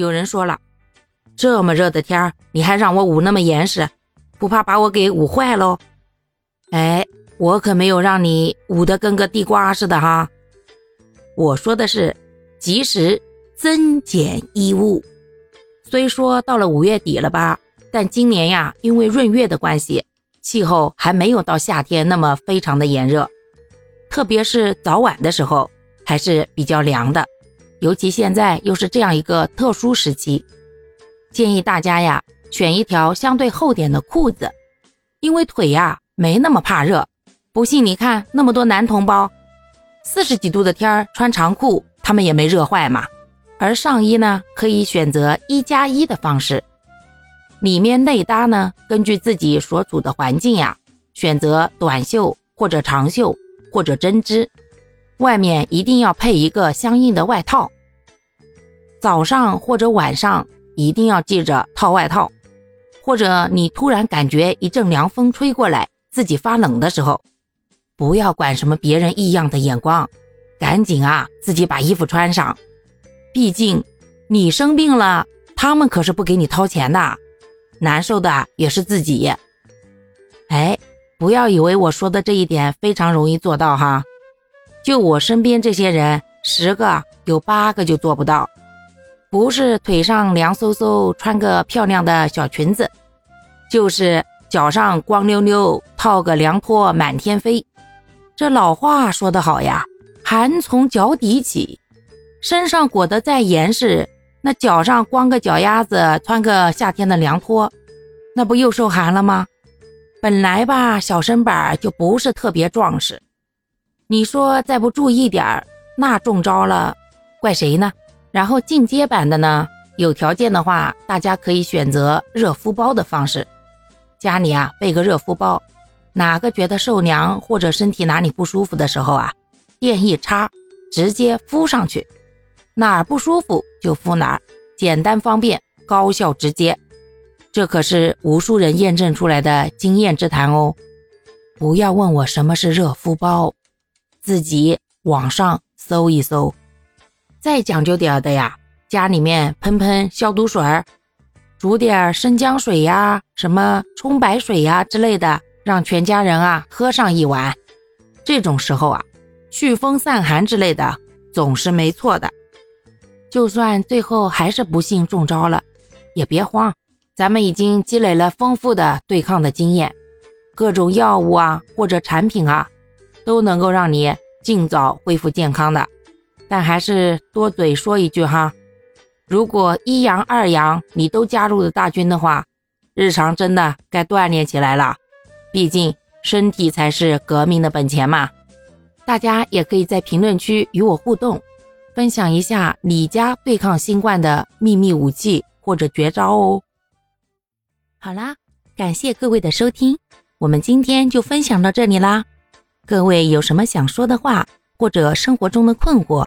有人说了，这么热的天儿，你还让我捂那么严实，不怕把我给捂坏喽？哎，我可没有让你捂得跟个地瓜似的哈。我说的是及时增减衣物。虽说到了五月底了吧，但今年呀，因为闰月的关系，气候还没有到夏天那么非常的炎热，特别是早晚的时候还是比较凉的。尤其现在又是这样一个特殊时期，建议大家呀选一条相对厚点的裤子，因为腿呀没那么怕热。不信你看那么多男同胞，四十几度的天儿穿长裤，他们也没热坏嘛。而上衣呢，可以选择一加一的方式，里面内搭呢，根据自己所处的环境呀，选择短袖或者长袖或者针织。外面一定要配一个相应的外套。早上或者晚上一定要记着套外套，或者你突然感觉一阵凉风吹过来，自己发冷的时候，不要管什么别人异样的眼光，赶紧啊自己把衣服穿上。毕竟你生病了，他们可是不给你掏钱的，难受的也是自己。哎，不要以为我说的这一点非常容易做到哈。就我身边这些人，十个有八个就做不到。不是腿上凉飕飕穿个漂亮的小裙子，就是脚上光溜溜套个凉拖满天飞。这老话说得好呀，寒从脚底起。身上裹得再严实，那脚上光个脚丫子穿个夏天的凉拖，那不又受寒了吗？本来吧，小身板就不是特别壮实。你说再不注意点儿，那中招了，怪谁呢？然后进阶版的呢，有条件的话，大家可以选择热敷包的方式，家里啊备个热敷包，哪个觉得受凉或者身体哪里不舒服的时候啊，电一插，直接敷上去，哪儿不舒服就敷哪儿，简单方便，高效直接，这可是无数人验证出来的经验之谈哦。不要问我什么是热敷包。自己网上搜一搜，再讲究点的呀，家里面喷喷消毒水儿，煮点生姜水呀、什么葱白水呀之类的，让全家人啊喝上一碗。这种时候啊，祛风散寒之类的总是没错的。就算最后还是不幸中招了，也别慌，咱们已经积累了丰富的对抗的经验，各种药物啊或者产品啊。都能够让你尽早恢复健康的，但还是多嘴说一句哈，如果一阳二阳你都加入了大军的话，日常真的该锻炼起来了，毕竟身体才是革命的本钱嘛。大家也可以在评论区与我互动，分享一下你家对抗新冠的秘密武器或者绝招哦。好啦，感谢各位的收听，我们今天就分享到这里啦。各位有什么想说的话，或者生活中的困惑，